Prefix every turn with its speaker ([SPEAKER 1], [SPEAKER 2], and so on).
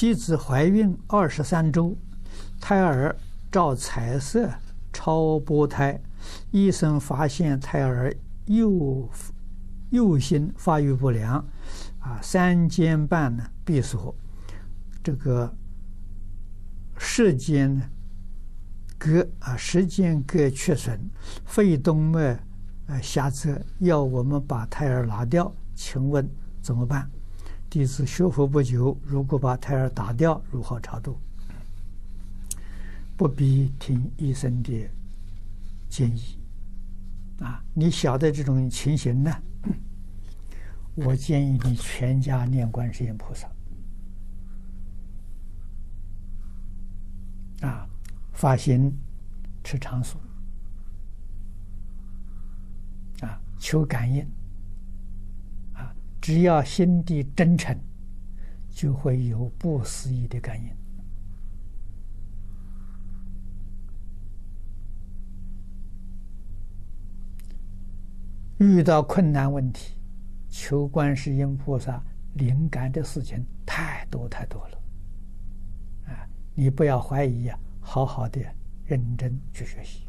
[SPEAKER 1] 妻子怀孕二十三周，胎儿照彩色超波胎，医生发现胎儿右右心发育不良，啊，三尖瓣呢闭锁，这个室间呢膈啊室间隔缺损，肺动脉啊狭窄，要我们把胎儿拿掉，请问怎么办？弟子学佛不久，如果把胎儿打掉，如何超度？不必听医生的建议啊！你晓得这种情形呢？我建议你全家念观世音菩萨啊，发心持长素啊，求感应。只要心地真诚，就会有不思议的感应。遇到困难问题，求观世音菩萨灵感的事情太多太多了。啊，你不要怀疑呀，好好的认真去学习。